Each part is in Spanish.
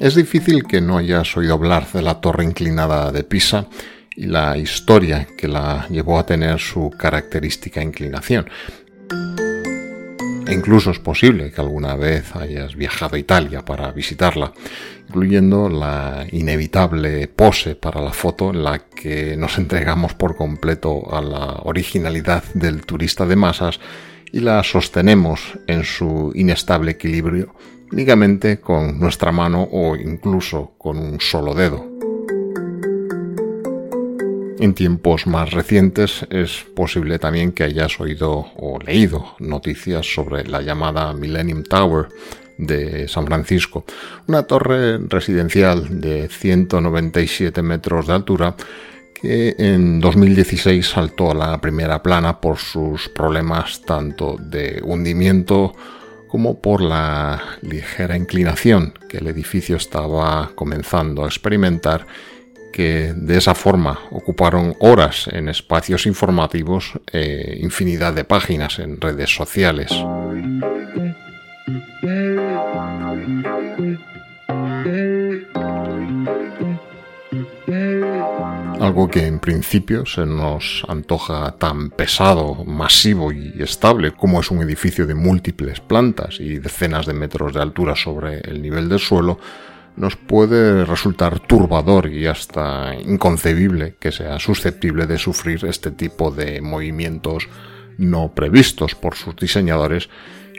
Es difícil que no hayas oído hablar de la torre inclinada de Pisa y la historia que la llevó a tener su característica inclinación. E incluso es posible que alguna vez hayas viajado a Italia para visitarla, incluyendo la inevitable pose para la foto en la que nos entregamos por completo a la originalidad del turista de masas y la sostenemos en su inestable equilibrio únicamente con nuestra mano o incluso con un solo dedo. En tiempos más recientes es posible también que hayas oído o leído noticias sobre la llamada Millennium Tower de San Francisco, una torre residencial de 197 metros de altura que en 2016 saltó a la primera plana por sus problemas tanto de hundimiento como por la ligera inclinación que el edificio estaba comenzando a experimentar que de esa forma ocuparon horas en espacios informativos e infinidad de páginas en redes sociales. Algo que en principio se nos antoja tan pesado, masivo y estable como es un edificio de múltiples plantas y decenas de metros de altura sobre el nivel del suelo, nos puede resultar turbador y hasta inconcebible que sea susceptible de sufrir este tipo de movimientos no previstos por sus diseñadores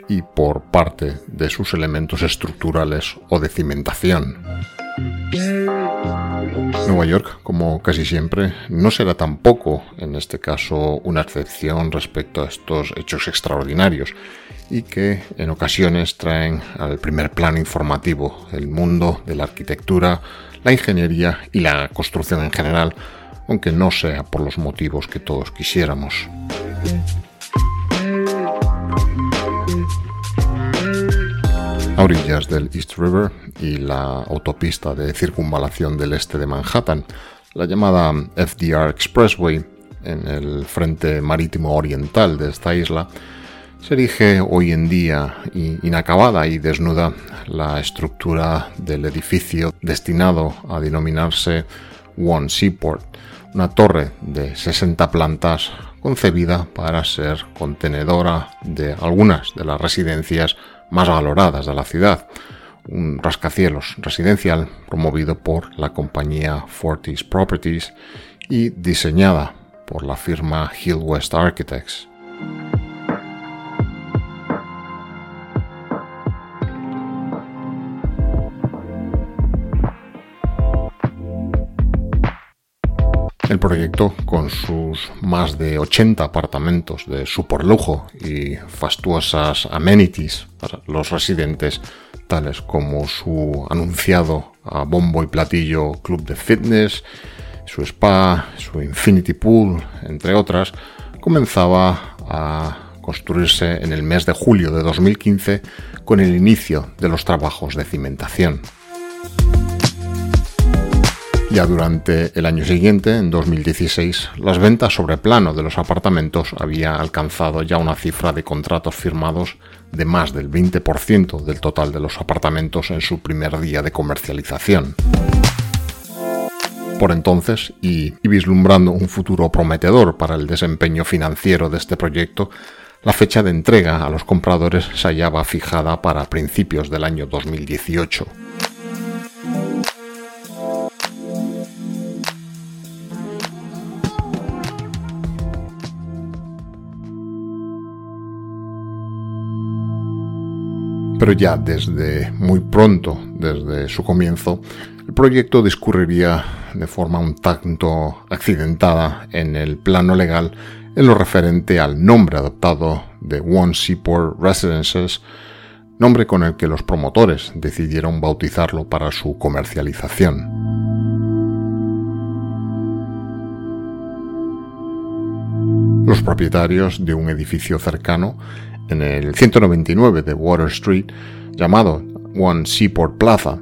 y por parte de sus elementos estructurales o de cimentación. Nueva York, como casi siempre, no será tampoco, en este caso, una excepción respecto a estos hechos extraordinarios y que en ocasiones traen al primer plano informativo el mundo de la arquitectura, la ingeniería y la construcción en general, aunque no sea por los motivos que todos quisiéramos. Orillas del East River y la autopista de circunvalación del este de Manhattan, la llamada FDR Expressway, en el frente marítimo oriental de esta isla, se erige hoy en día inacabada y desnuda la estructura del edificio destinado a denominarse One Seaport, una torre de 60 plantas concebida para ser contenedora de algunas de las residencias más valoradas de la ciudad, un rascacielos residencial promovido por la compañía Fortis Properties y diseñada por la firma Hill West Architects. El proyecto, con sus más de 80 apartamentos de superlujo y fastuosas amenities para los residentes, tales como su anunciado a bombo y platillo club de fitness, su spa, su infinity pool, entre otras, comenzaba a construirse en el mes de julio de 2015 con el inicio de los trabajos de cimentación. Ya durante el año siguiente, en 2016, las ventas sobre plano de los apartamentos había alcanzado ya una cifra de contratos firmados de más del 20% del total de los apartamentos en su primer día de comercialización. Por entonces, y, vislumbrando un futuro prometedor para el desempeño financiero de este proyecto, la fecha de entrega a los compradores se hallaba fijada para principios del año 2018. Pero ya desde muy pronto, desde su comienzo, el proyecto discurriría de forma un tanto accidentada en el plano legal en lo referente al nombre adoptado de One Seaport Residences, nombre con el que los promotores decidieron bautizarlo para su comercialización. Los propietarios de un edificio cercano en el 199 de Water Street, llamado One Seaport Plaza,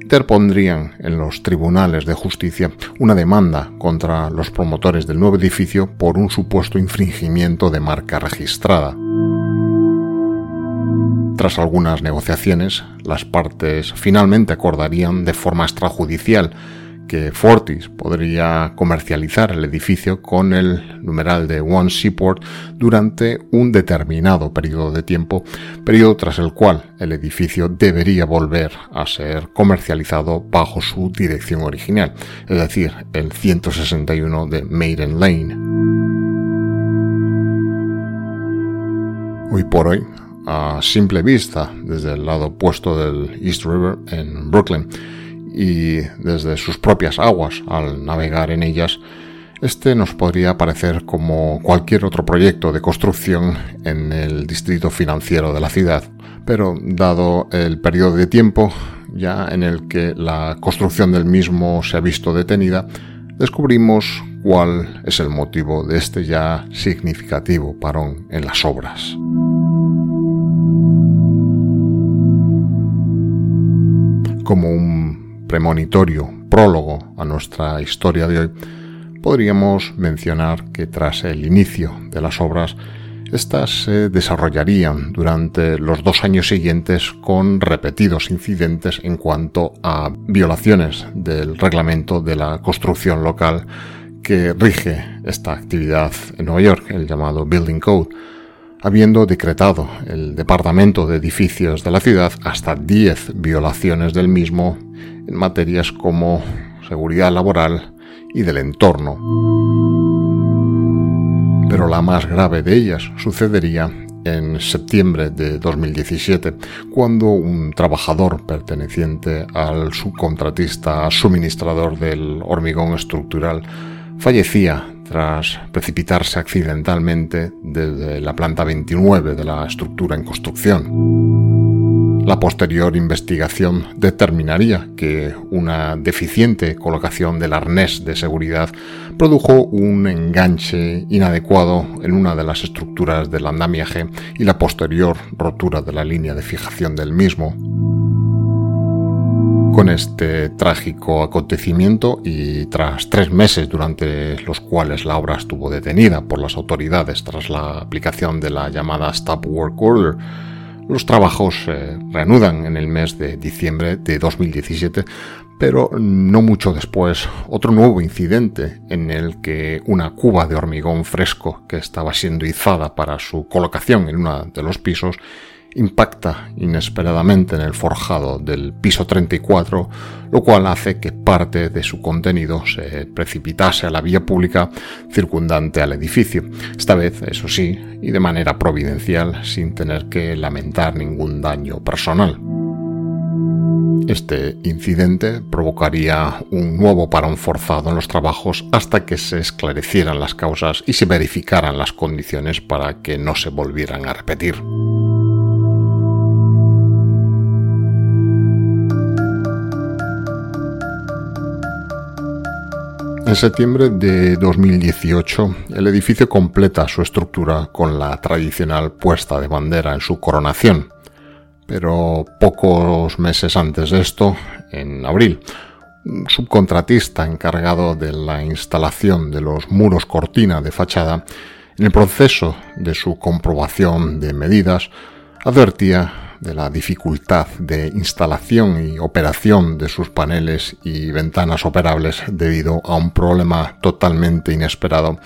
interpondrían en los tribunales de justicia una demanda contra los promotores del nuevo edificio por un supuesto infringimiento de marca registrada. Tras algunas negociaciones, las partes finalmente acordarían de forma extrajudicial que Fortis podría comercializar el edificio con el numeral de One Seaport durante un determinado periodo de tiempo, periodo tras el cual el edificio debería volver a ser comercializado bajo su dirección original, es decir, el 161 de Maiden Lane. Hoy por hoy, a simple vista, desde el lado opuesto del East River en Brooklyn, y desde sus propias aguas al navegar en ellas, este nos podría parecer como cualquier otro proyecto de construcción en el distrito financiero de la ciudad, pero dado el periodo de tiempo ya en el que la construcción del mismo se ha visto detenida, descubrimos cuál es el motivo de este ya significativo parón en las obras. Como un premonitorio prólogo a nuestra historia de hoy, podríamos mencionar que tras el inicio de las obras, estas se desarrollarían durante los dos años siguientes con repetidos incidentes en cuanto a violaciones del reglamento de la construcción local que rige esta actividad en Nueva York, el llamado Building Code, habiendo decretado el Departamento de Edificios de la ciudad hasta 10 violaciones del mismo en materias como seguridad laboral y del entorno. Pero la más grave de ellas sucedería en septiembre de 2017, cuando un trabajador perteneciente al subcontratista suministrador del hormigón estructural fallecía tras precipitarse accidentalmente desde la planta 29 de la estructura en construcción. La posterior investigación determinaría que una deficiente colocación del arnés de seguridad produjo un enganche inadecuado en una de las estructuras del andamiaje y la posterior rotura de la línea de fijación del mismo. Con este trágico acontecimiento y tras tres meses durante los cuales la obra estuvo detenida por las autoridades tras la aplicación de la llamada Stop Work Order, los trabajos se reanudan en el mes de diciembre de 2017, pero no mucho después otro nuevo incidente en el que una cuba de hormigón fresco que estaba siendo izada para su colocación en uno de los pisos impacta inesperadamente en el forjado del piso 34, lo cual hace que parte de su contenido se precipitase a la vía pública circundante al edificio, esta vez, eso sí, y de manera providencial, sin tener que lamentar ningún daño personal. Este incidente provocaría un nuevo parón forzado en los trabajos hasta que se esclarecieran las causas y se verificaran las condiciones para que no se volvieran a repetir. En septiembre de 2018, el edificio completa su estructura con la tradicional puesta de bandera en su coronación. Pero pocos meses antes de esto, en abril, un subcontratista encargado de la instalación de los muros cortina de fachada, en el proceso de su comprobación de medidas, advertía de la dificultad de instalación y operación de sus paneles y ventanas operables debido a un problema totalmente inesperado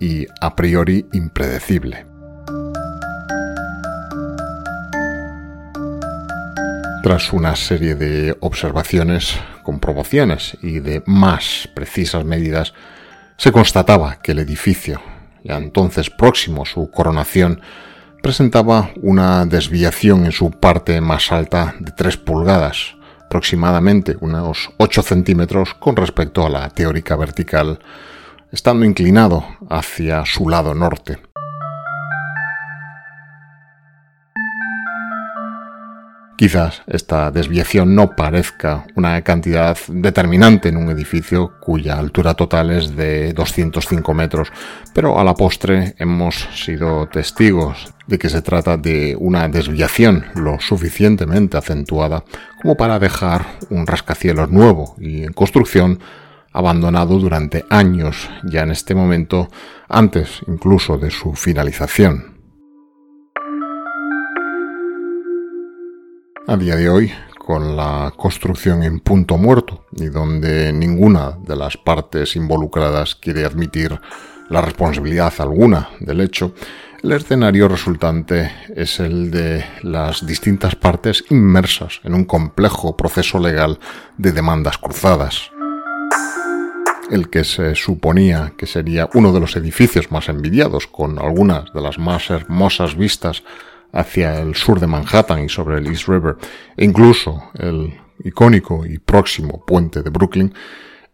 y a priori impredecible. Tras una serie de observaciones, comprobaciones y de más precisas medidas, se constataba que el edificio, ya entonces próximo a su coronación, presentaba una desviación en su parte más alta de 3 pulgadas, aproximadamente unos 8 centímetros con respecto a la teórica vertical, estando inclinado hacia su lado norte. Quizás esta desviación no parezca una cantidad determinante en un edificio cuya altura total es de 205 metros, pero a la postre hemos sido testigos de que se trata de una desviación lo suficientemente acentuada como para dejar un rascacielos nuevo y en construcción abandonado durante años ya en este momento antes incluso de su finalización. A día de hoy con la construcción en punto muerto y donde ninguna de las partes involucradas quiere admitir la responsabilidad alguna del hecho, el escenario resultante es el de las distintas partes inmersas en un complejo proceso legal de demandas cruzadas. El que se suponía que sería uno de los edificios más envidiados, con algunas de las más hermosas vistas hacia el sur de Manhattan y sobre el East River, e incluso el icónico y próximo puente de Brooklyn,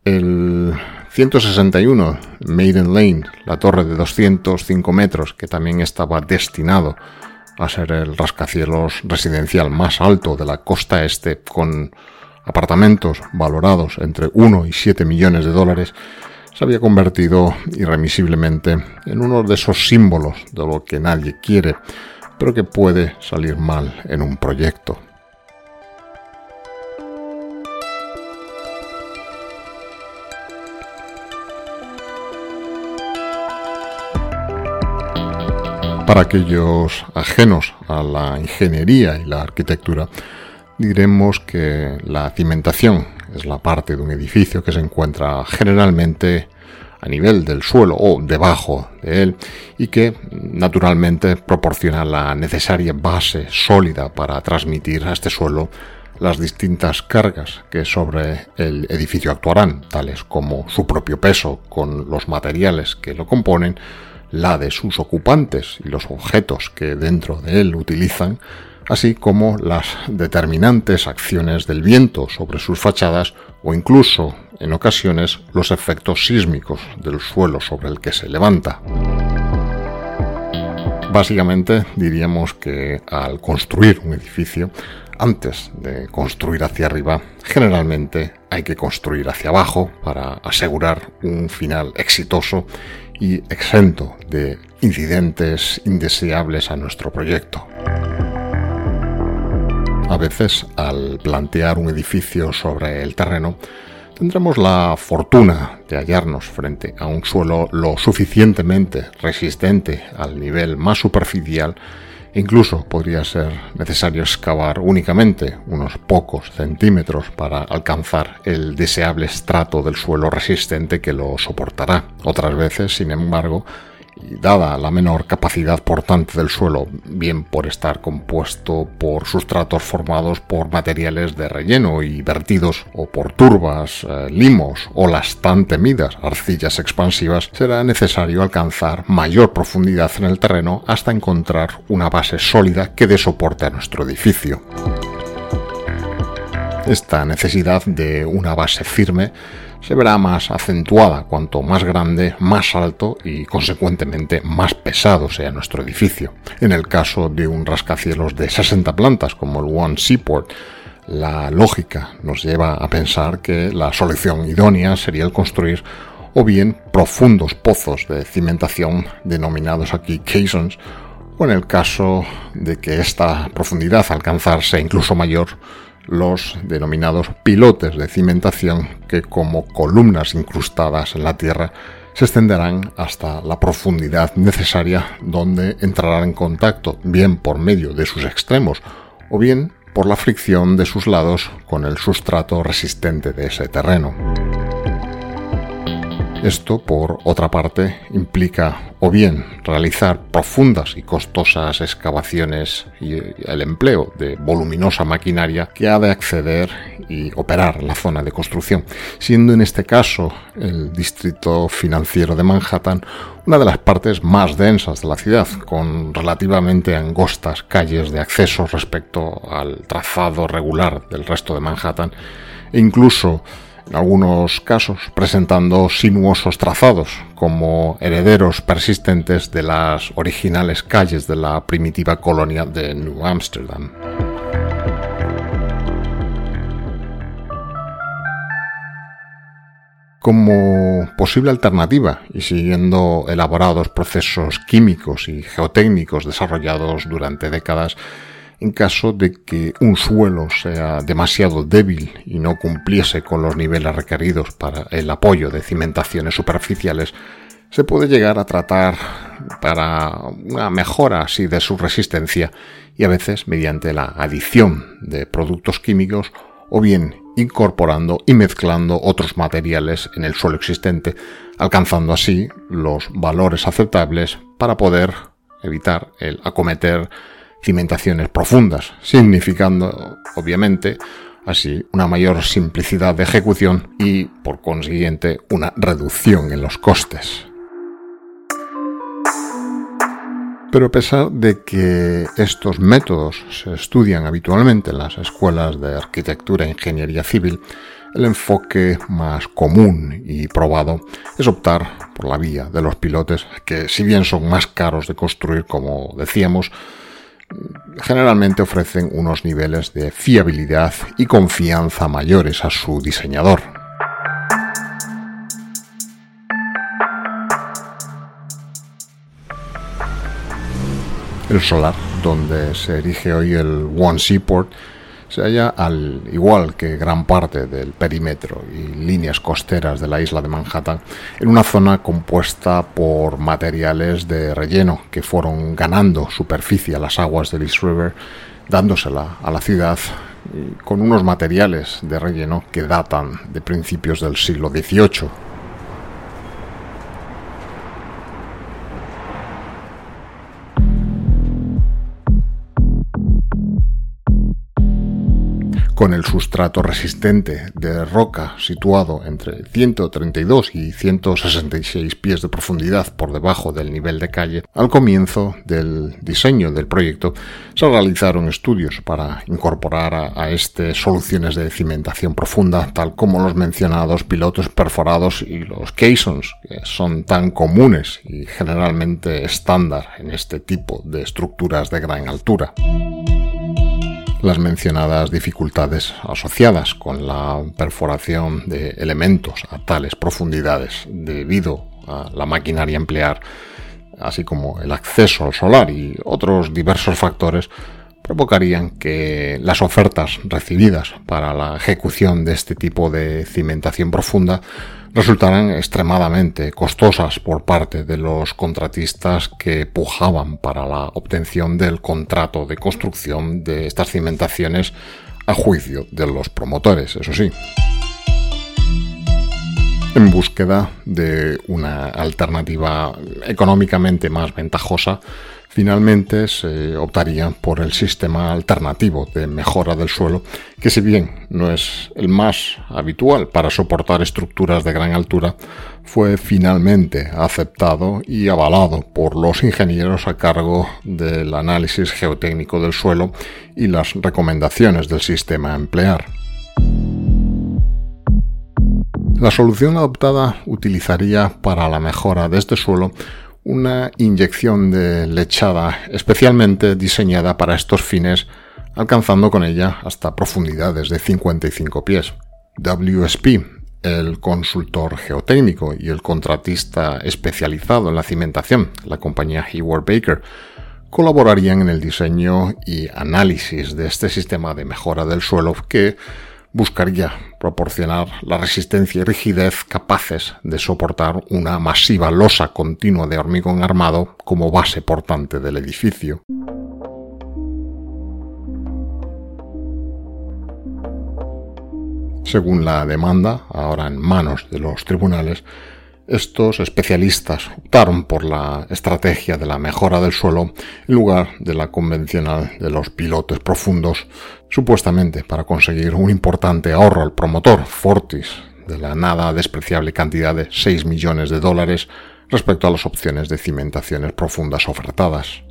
el 161 Maiden Lane, la torre de 205 metros, que también estaba destinado a ser el rascacielos residencial más alto de la costa este, con apartamentos valorados entre 1 y 7 millones de dólares, se había convertido irremisiblemente en uno de esos símbolos de lo que nadie quiere, pero que puede salir mal en un proyecto. Para aquellos ajenos a la ingeniería y la arquitectura, diremos que la cimentación es la parte de un edificio que se encuentra generalmente a nivel del suelo o debajo de él y que naturalmente proporciona la necesaria base sólida para transmitir a este suelo las distintas cargas que sobre el edificio actuarán, tales como su propio peso con los materiales que lo componen, la de sus ocupantes y los objetos que dentro de él utilizan, así como las determinantes acciones del viento sobre sus fachadas o incluso, en ocasiones, los efectos sísmicos del suelo sobre el que se levanta. Básicamente diríamos que al construir un edificio, antes de construir hacia arriba, generalmente hay que construir hacia abajo para asegurar un final exitoso y exento de incidentes indeseables a nuestro proyecto. A veces, al plantear un edificio sobre el terreno, tendremos la fortuna de hallarnos frente a un suelo lo suficientemente resistente al nivel más superficial Incluso podría ser necesario excavar únicamente unos pocos centímetros para alcanzar el deseable estrato del suelo resistente que lo soportará. Otras veces, sin embargo, y dada la menor capacidad portante del suelo, bien por estar compuesto por sustratos formados por materiales de relleno y vertidos o por turbas, eh, limos o las tan temidas arcillas expansivas, será necesario alcanzar mayor profundidad en el terreno hasta encontrar una base sólida que dé soporte a nuestro edificio. Esta necesidad de una base firme se verá más acentuada cuanto más grande, más alto y consecuentemente más pesado sea nuestro edificio. En el caso de un rascacielos de 60 plantas como el One Seaport, la lógica nos lleva a pensar que la solución idónea sería el construir o bien profundos pozos de cimentación denominados aquí caissons en el caso de que esta profundidad alcanzarse incluso mayor los denominados pilotes de cimentación que como columnas incrustadas en la tierra se extenderán hasta la profundidad necesaria donde entrarán en contacto bien por medio de sus extremos o bien por la fricción de sus lados con el sustrato resistente de ese terreno. Esto, por otra parte, implica o bien realizar profundas y costosas excavaciones y el empleo de voluminosa maquinaria que ha de acceder y operar la zona de construcción, siendo en este caso el distrito financiero de Manhattan una de las partes más densas de la ciudad, con relativamente angostas calles de acceso respecto al trazado regular del resto de Manhattan, e incluso en algunos casos presentando sinuosos trazados como herederos persistentes de las originales calles de la primitiva colonia de New Amsterdam. Como posible alternativa y siguiendo elaborados procesos químicos y geotécnicos desarrollados durante décadas, en caso de que un suelo sea demasiado débil y no cumpliese con los niveles requeridos para el apoyo de cimentaciones superficiales, se puede llegar a tratar para una mejora así de su resistencia y a veces mediante la adición de productos químicos o bien incorporando y mezclando otros materiales en el suelo existente, alcanzando así los valores aceptables para poder evitar el acometer cimentaciones profundas, significando, obviamente, así una mayor simplicidad de ejecución y, por consiguiente, una reducción en los costes. Pero a pesar de que estos métodos se estudian habitualmente en las escuelas de arquitectura e ingeniería civil, el enfoque más común y probado es optar por la vía de los pilotes, que si bien son más caros de construir, como decíamos, generalmente ofrecen unos niveles de fiabilidad y confianza mayores a su diseñador. El solar, donde se erige hoy el One Seaport, se halla al igual que gran parte del perímetro y líneas costeras de la isla de Manhattan en una zona compuesta por materiales de relleno que fueron ganando superficie a las aguas del East River, dándosela a la ciudad con unos materiales de relleno que datan de principios del siglo XVIII. Con el sustrato resistente de roca situado entre 132 y 166 pies de profundidad por debajo del nivel de calle, al comienzo del diseño del proyecto se realizaron estudios para incorporar a, este soluciones de cimentación profunda, tal como los mencionados pilotos perforados y los caissons, que son tan comunes y generalmente estándar en este tipo de estructuras de gran altura las mencionadas dificultades asociadas con la perforación de elementos a tales profundidades debido a la maquinaria emplear, así como el acceso al solar y otros diversos factores, provocarían que las ofertas recibidas para la ejecución de este tipo de cimentación profunda resultaran extremadamente costosas por parte de los contratistas que pujaban para la obtención del contrato de construcción de estas cimentaciones a juicio de los promotores, eso sí. En búsqueda de una alternativa económicamente más ventajosa, Finalmente se optaría por el sistema alternativo de mejora del suelo, que si bien no es el más habitual para soportar estructuras de gran altura, fue finalmente aceptado y avalado por los ingenieros a cargo del análisis geotécnico del suelo y las recomendaciones del sistema a emplear. La solución adoptada utilizaría para la mejora de este suelo una inyección de lechada especialmente diseñada para estos fines, alcanzando con ella hasta profundidades de 55 pies. WSP, el consultor geotécnico y el contratista especializado en la cimentación, la compañía Hayward Baker, colaborarían en el diseño y análisis de este sistema de mejora del suelo que buscaría proporcionar la resistencia y rigidez capaces de soportar una masiva losa continua de hormigón armado como base portante del edificio. Según la demanda, ahora en manos de los tribunales, estos especialistas optaron por la estrategia de la mejora del suelo en lugar de la convencional de los pilotes profundos, supuestamente para conseguir un importante ahorro al promotor Fortis de la nada despreciable cantidad de 6 millones de dólares respecto a las opciones de cimentaciones profundas ofertadas.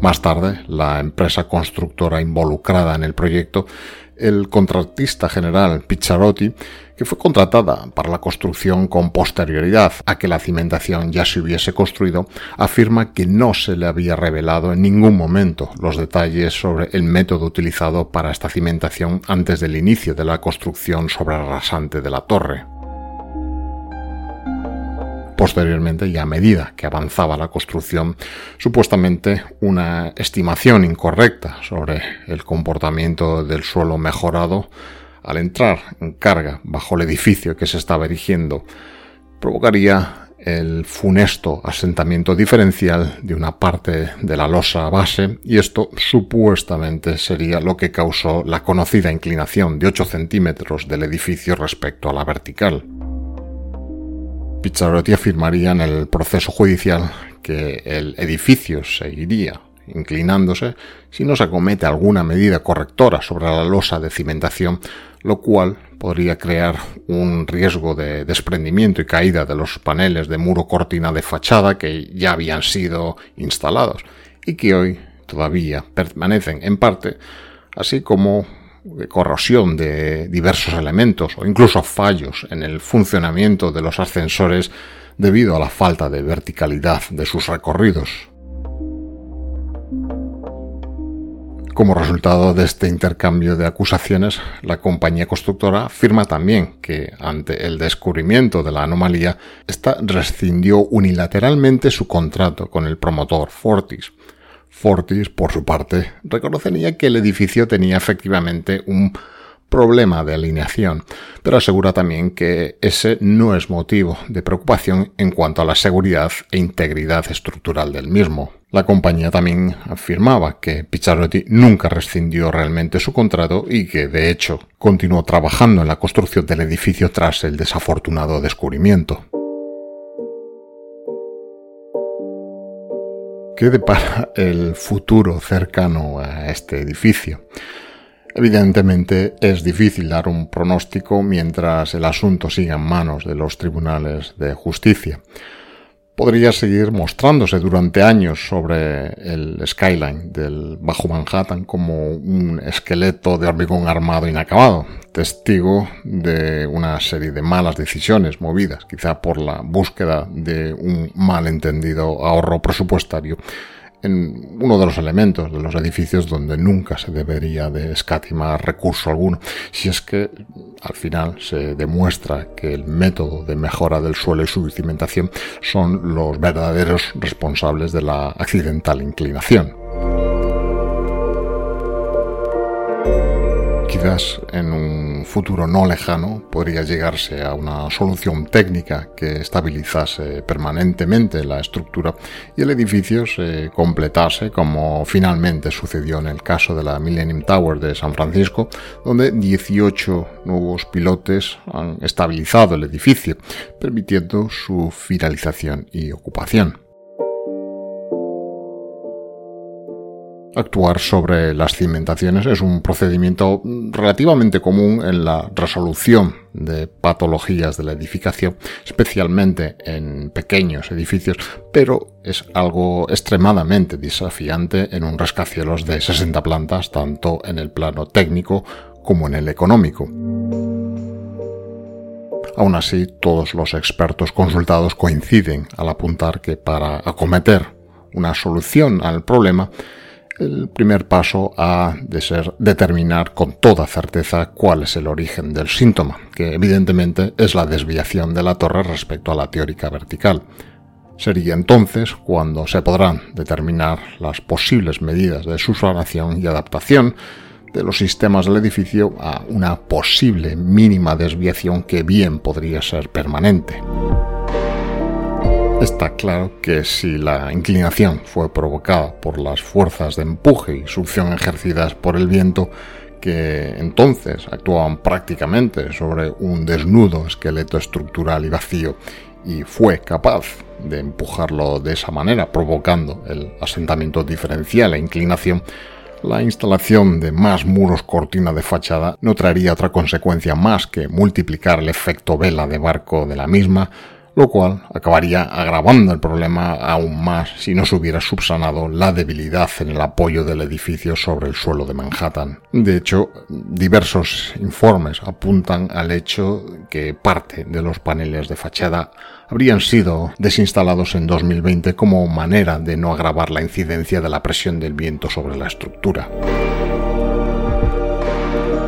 Más tarde, la empresa constructora involucrada en el proyecto, el contratista general Pizzarotti, que fue contratada para la construcción con posterioridad a que la cimentación ya se hubiese construido, afirma que no se le había revelado en ningún momento los detalles sobre el método utilizado para esta cimentación antes del inicio de la construcción sobre rasante de la torre. Posteriormente, y a medida que avanzaba la construcción, supuestamente una estimación incorrecta sobre el comportamiento del suelo mejorado al entrar en carga bajo el edificio que se estaba erigiendo provocaría el funesto asentamiento diferencial de una parte de la losa base y esto supuestamente sería lo que causó la conocida inclinación de 8 centímetros del edificio respecto a la vertical. Pizzarotti afirmaría en el proceso judicial que el edificio seguiría inclinándose si no se acomete alguna medida correctora sobre la losa de cimentación, lo cual podría crear un riesgo de desprendimiento y caída de los paneles de muro cortina de fachada que ya habían sido instalados y que hoy todavía permanecen en parte, así como corrosión de diversos elementos o incluso fallos en el funcionamiento de los ascensores debido a la falta de verticalidad de sus recorridos. Como resultado de este intercambio de acusaciones, la compañía constructora afirma también que, ante el descubrimiento de la anomalía, esta rescindió unilateralmente su contrato con el promotor Fortis, Fortis, por su parte, reconocería que el edificio tenía efectivamente un problema de alineación, pero asegura también que ese no es motivo de preocupación en cuanto a la seguridad e integridad estructural del mismo. La compañía también afirmaba que Pizzarotti nunca rescindió realmente su contrato y que, de hecho, continuó trabajando en la construcción del edificio tras el desafortunado descubrimiento. ¿Qué depara el futuro cercano a este edificio? Evidentemente es difícil dar un pronóstico mientras el asunto siga en manos de los tribunales de justicia podría seguir mostrándose durante años sobre el skyline del Bajo Manhattan como un esqueleto de hormigón armado inacabado, testigo de una serie de malas decisiones movidas quizá por la búsqueda de un malentendido ahorro presupuestario en uno de los elementos de los edificios donde nunca se debería de escatimar recurso alguno, si es que al final se demuestra que el método de mejora del suelo y su cimentación son los verdaderos responsables de la accidental inclinación. En un futuro no lejano podría llegarse a una solución técnica que estabilizase permanentemente la estructura y el edificio se completase como finalmente sucedió en el caso de la Millennium Tower de San Francisco, donde 18 nuevos pilotes han estabilizado el edificio, permitiendo su finalización y ocupación. Actuar sobre las cimentaciones es un procedimiento relativamente común en la resolución de patologías de la edificación, especialmente en pequeños edificios, pero es algo extremadamente desafiante en un rascacielos de 60 plantas, tanto en el plano técnico como en el económico. Aún así, todos los expertos consultados coinciden al apuntar que para acometer una solución al problema, el primer paso ha de ser determinar con toda certeza cuál es el origen del síntoma, que evidentemente es la desviación de la torre respecto a la teórica vertical. Sería entonces cuando se podrán determinar las posibles medidas de subsanación y adaptación de los sistemas del edificio a una posible mínima desviación que bien podría ser permanente. Está claro que si la inclinación fue provocada por las fuerzas de empuje y succión ejercidas por el viento, que entonces actuaban prácticamente sobre un desnudo esqueleto estructural y vacío y fue capaz de empujarlo de esa manera, provocando el asentamiento diferencial e inclinación, la instalación de más muros cortina de fachada no traería otra consecuencia más que multiplicar el efecto vela de barco de la misma, lo cual acabaría agravando el problema aún más si no se hubiera subsanado la debilidad en el apoyo del edificio sobre el suelo de Manhattan. De hecho, diversos informes apuntan al hecho que parte de los paneles de fachada habrían sido desinstalados en 2020 como manera de no agravar la incidencia de la presión del viento sobre la estructura.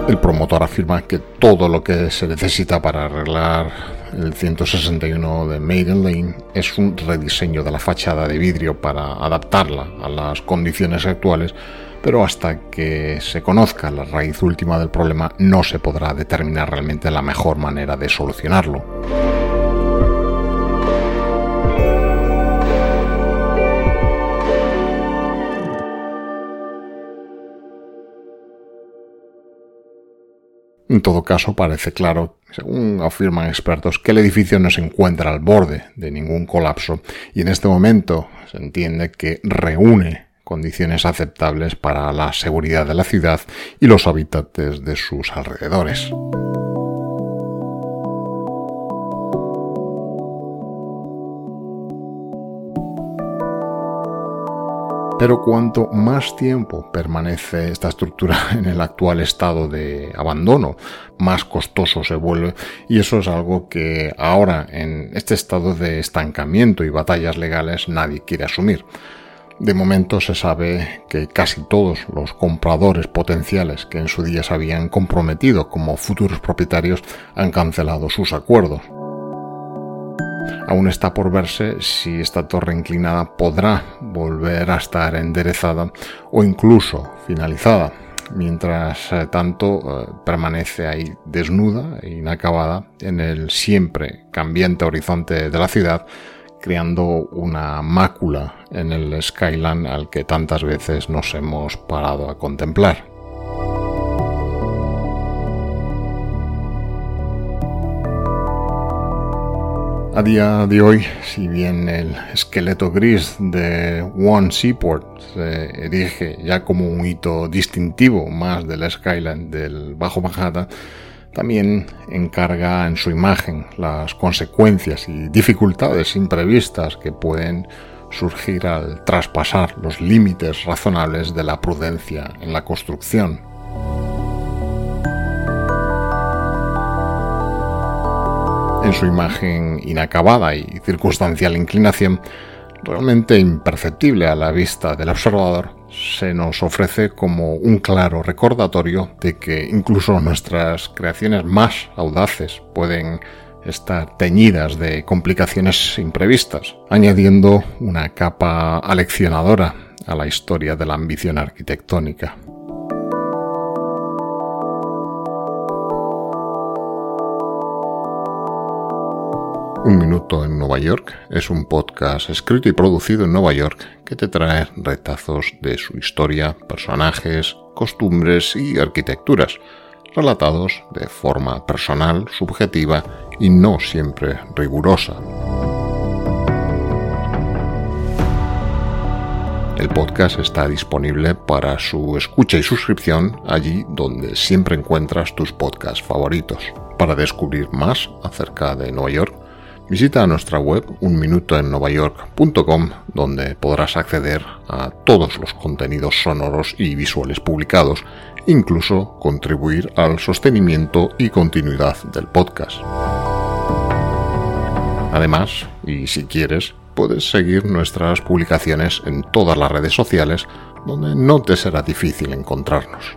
El promotor afirma que todo lo que se necesita para arreglar el 161 de Maiden Lane es un rediseño de la fachada de vidrio para adaptarla a las condiciones actuales, pero hasta que se conozca la raíz última del problema no se podrá determinar realmente la mejor manera de solucionarlo. En todo caso, parece claro, según afirman expertos, que el edificio no se encuentra al borde de ningún colapso y en este momento se entiende que reúne condiciones aceptables para la seguridad de la ciudad y los habitantes de sus alrededores. Pero cuanto más tiempo permanece esta estructura en el actual estado de abandono, más costoso se vuelve y eso es algo que ahora en este estado de estancamiento y batallas legales nadie quiere asumir. De momento se sabe que casi todos los compradores potenciales que en su día se habían comprometido como futuros propietarios han cancelado sus acuerdos. Aún está por verse si esta torre inclinada podrá volver a estar enderezada o incluso finalizada. Mientras eh, tanto eh, permanece ahí desnuda e inacabada en el siempre cambiante horizonte de la ciudad, creando una mácula en el skyline al que tantas veces nos hemos parado a contemplar. A día de hoy, si bien el esqueleto gris de One Seaport se erige ya como un hito distintivo más del skyline del Bajo Manhattan, también encarga en su imagen las consecuencias y dificultades imprevistas que pueden surgir al traspasar los límites razonables de la prudencia en la construcción. En su imagen inacabada y circunstancial inclinación, realmente imperceptible a la vista del observador, se nos ofrece como un claro recordatorio de que incluso nuestras creaciones más audaces pueden estar teñidas de complicaciones imprevistas, añadiendo una capa aleccionadora a la historia de la ambición arquitectónica. Un Minuto en Nueva York es un podcast escrito y producido en Nueva York que te trae retazos de su historia, personajes, costumbres y arquitecturas, relatados de forma personal, subjetiva y no siempre rigurosa. El podcast está disponible para su escucha y suscripción allí donde siempre encuentras tus podcasts favoritos. Para descubrir más acerca de Nueva York, Visita nuestra web unminutoennovayork.com donde podrás acceder a todos los contenidos sonoros y visuales publicados, incluso contribuir al sostenimiento y continuidad del podcast. Además, y si quieres, puedes seguir nuestras publicaciones en todas las redes sociales donde no te será difícil encontrarnos.